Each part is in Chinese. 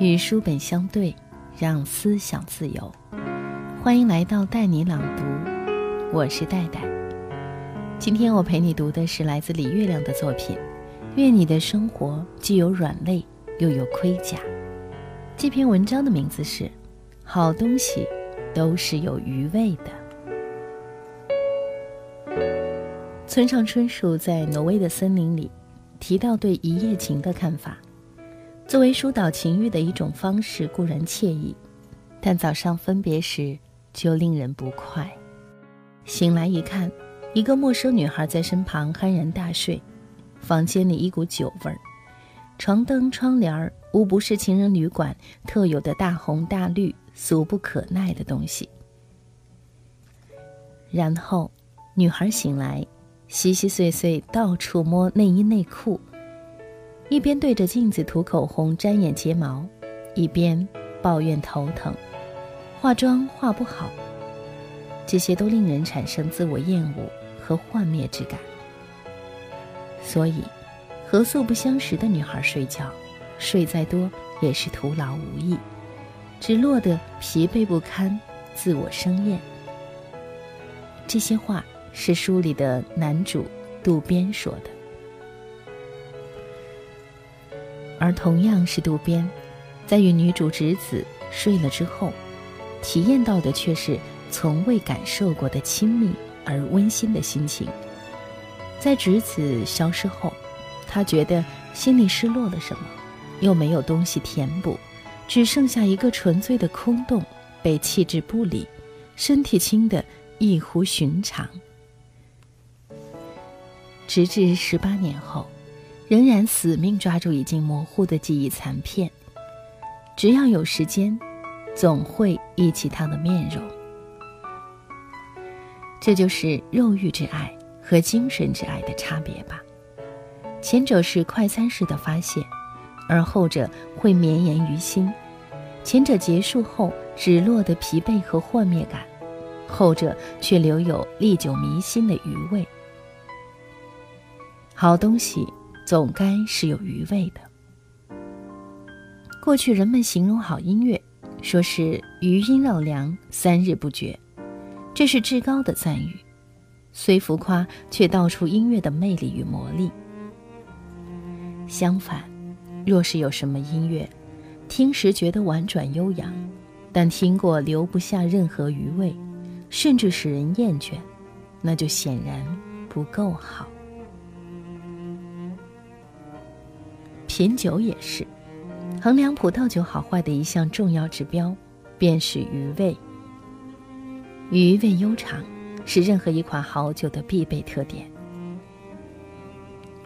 与书本相对，让思想自由。欢迎来到带你朗读，我是戴戴。今天我陪你读的是来自李月亮的作品。愿你的生活既有软肋，又有盔甲。这篇文章的名字是《好东西都是有余味的》。村上春树在《挪威的森林》里提到对一夜情的看法。作为疏导情欲的一种方式固然惬意，但早上分别时就令人不快。醒来一看，一个陌生女孩在身旁酣然大睡，房间里一股酒味儿，床灯、窗帘无不是情人旅馆特有的大红大绿、俗不可耐的东西。然后，女孩醒来，稀稀碎碎到处摸内衣内裤。一边对着镜子涂口红、粘眼睫毛，一边抱怨头疼，化妆化不好。这些都令人产生自我厌恶和幻灭之感。所以，和素不相识的女孩睡觉，睡再多也是徒劳无益，只落得疲惫不堪、自我生厌。这些话是书里的男主渡边说的。而同样是渡边，在与女主直子睡了之后，体验到的却是从未感受过的亲密而温馨的心情。在直子消失后，他觉得心里失落了什么，又没有东西填补，只剩下一个纯粹的空洞，被弃之不理，身体轻得异乎寻常。直至十八年后。仍然死命抓住已经模糊的记忆残片，只要有时间，总会忆起他的面容。这就是肉欲之爱和精神之爱的差别吧。前者是快餐式的发泄，而后者会绵延于心。前者结束后只落得疲惫和幻灭感，后者却留有历久弥新的余味。好东西。总该是有余味的。过去人们形容好音乐，说是余音绕梁，三日不绝，这是至高的赞誉。虽浮夸，却道出音乐的魅力与魔力。相反，若是有什么音乐，听时觉得婉转悠扬，但听过留不下任何余味，甚至使人厌倦，那就显然不够好。品酒也是，衡量葡萄酒好坏的一项重要指标，便是余味。余味悠长，是任何一款好酒的必备特点。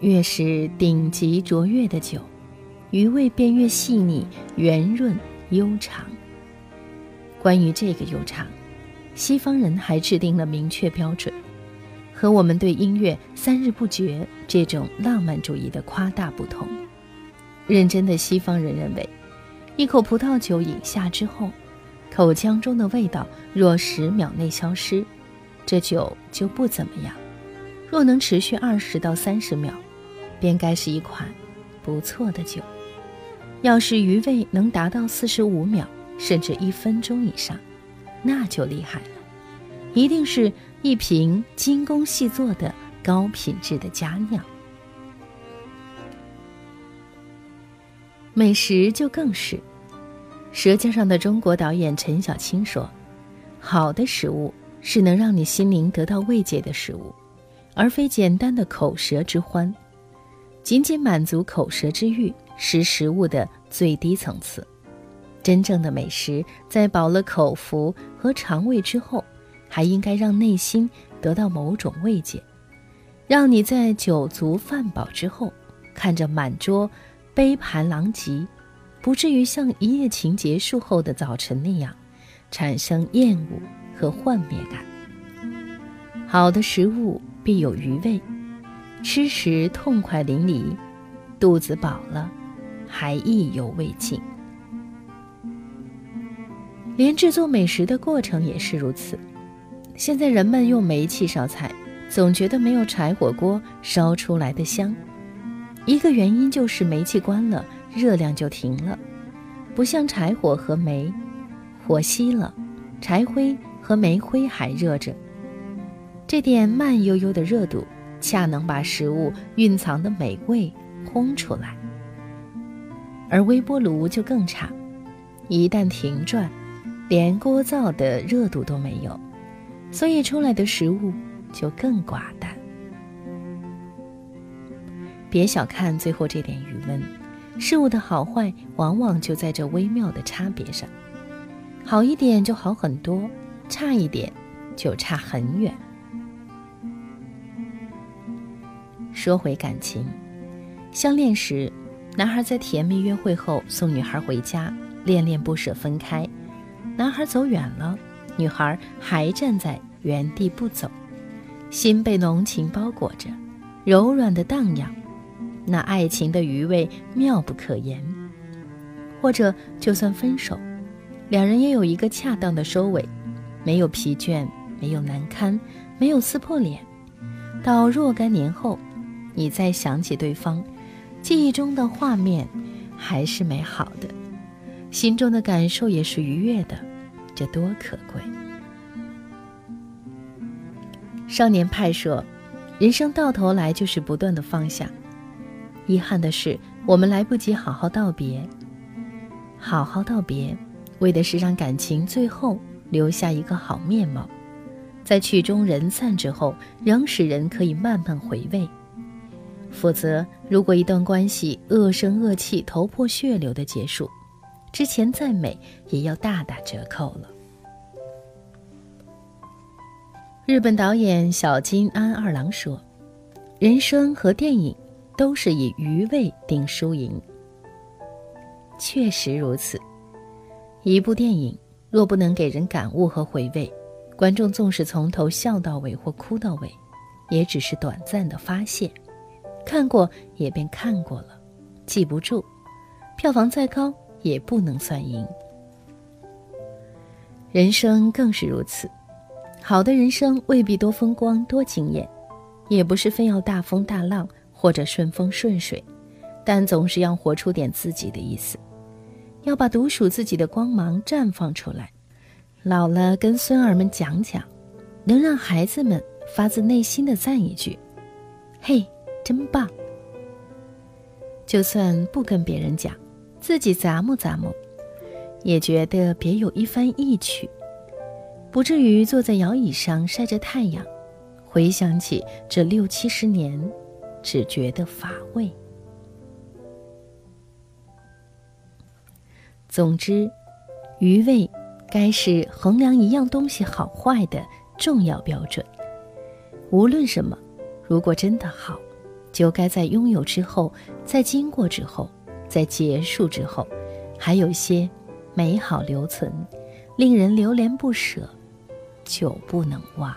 越是顶级卓越的酒，余味便越细腻、圆润、悠长。关于这个悠长，西方人还制定了明确标准，和我们对音乐三日不绝这种浪漫主义的夸大不同。认真的西方人认为，一口葡萄酒饮下之后，口腔中的味道若十秒内消失，这酒就不怎么样；若能持续二十到三十秒，便该是一款不错的酒。要是余味能达到四十五秒甚至一分钟以上，那就厉害了，一定是一瓶精工细作的高品质的佳酿。美食就更是，《舌尖上的中国》导演陈小青说：“好的食物是能让你心灵得到慰藉的食物，而非简单的口舌之欢。仅仅满足口舌之欲是食物的最低层次。真正的美食，在饱了口福和肠胃之后，还应该让内心得到某种慰藉，让你在酒足饭饱之后，看着满桌。”杯盘狼藉，不至于像一夜情结束后的早晨那样，产生厌恶和幻灭感。好的食物必有余味，吃时痛快淋漓，肚子饱了，还意犹未尽。连制作美食的过程也是如此。现在人们用煤气烧菜，总觉得没有柴火锅烧出来的香。一个原因就是煤气关了，热量就停了，不像柴火和煤，火熄了，柴灰和煤灰还热着。这点慢悠悠的热度，恰能把食物蕴藏的美味烘出来。而微波炉就更差，一旦停转，连锅灶的热度都没有，所以出来的食物就更寡淡。别小看最后这点余温，事物的好坏往往就在这微妙的差别上，好一点就好很多，差一点就差很远。说回感情，相恋时，男孩在甜蜜约会后送女孩回家，恋恋不舍分开。男孩走远了，女孩还站在原地不走，心被浓情包裹着，柔软的荡漾，那爱情的余味妙不可言。或者就算分手，两人也有一个恰当的收尾，没有疲倦，没有难堪，没有撕破脸。到若干年后。你再想起对方，记忆中的画面还是美好的，心中的感受也是愉悦的，这多可贵！少年派说，人生到头来就是不断的放下。遗憾的是，我们来不及好好道别。好好道别，为的是让感情最后留下一个好面貌，在曲终人散之后，仍使人可以慢慢回味。否则，如果一段关系恶声恶气、头破血流的结束，之前再美也要大打折扣了。日本导演小津安二郎说：“人生和电影都是以余味定输赢。”确实如此，一部电影若不能给人感悟和回味，观众纵使从头笑到尾或哭到尾，也只是短暂的发泄。看过也便看过了，记不住，票房再高也不能算赢。人生更是如此，好的人生未必多风光多惊艳，也不是非要大风大浪或者顺风顺水，但总是要活出点自己的意思，要把独属自己的光芒绽放出来。老了跟孙儿们讲讲，能让孩子们发自内心的赞一句：“嘿。”真棒！就算不跟别人讲，自己咂摸咂摸，也觉得别有一番意趣，不至于坐在摇椅上晒着太阳，回想起这六七十年，只觉得乏味。总之，余味该是衡量一样东西好坏的重要标准。无论什么，如果真的好。就该在拥有之后，在经过之后，在结束之后，还有些美好留存，令人流连不舍，久不能忘。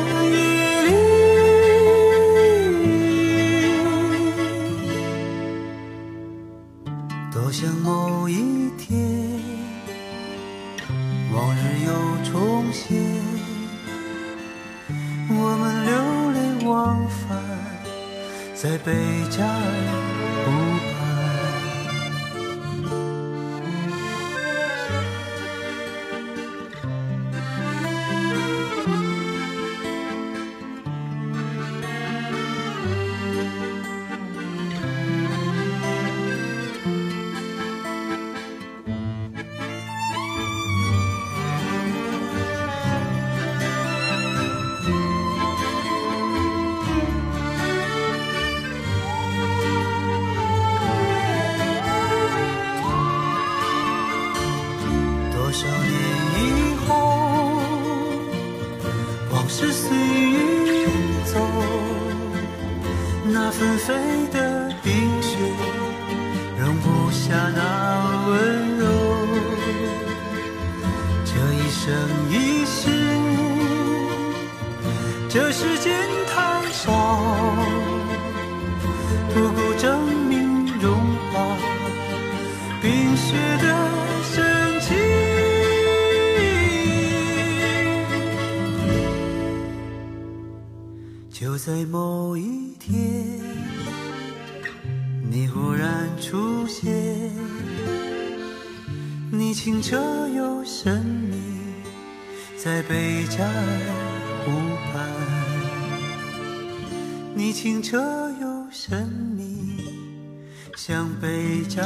某一天，往日又重现，我们流连忘返。在北加尔这世间太少，不够证明融化冰雪的神奇。就在某一天，你忽然出现，你清澈又神秘，在贝加尔湖畔。你清澈又神秘，像北站。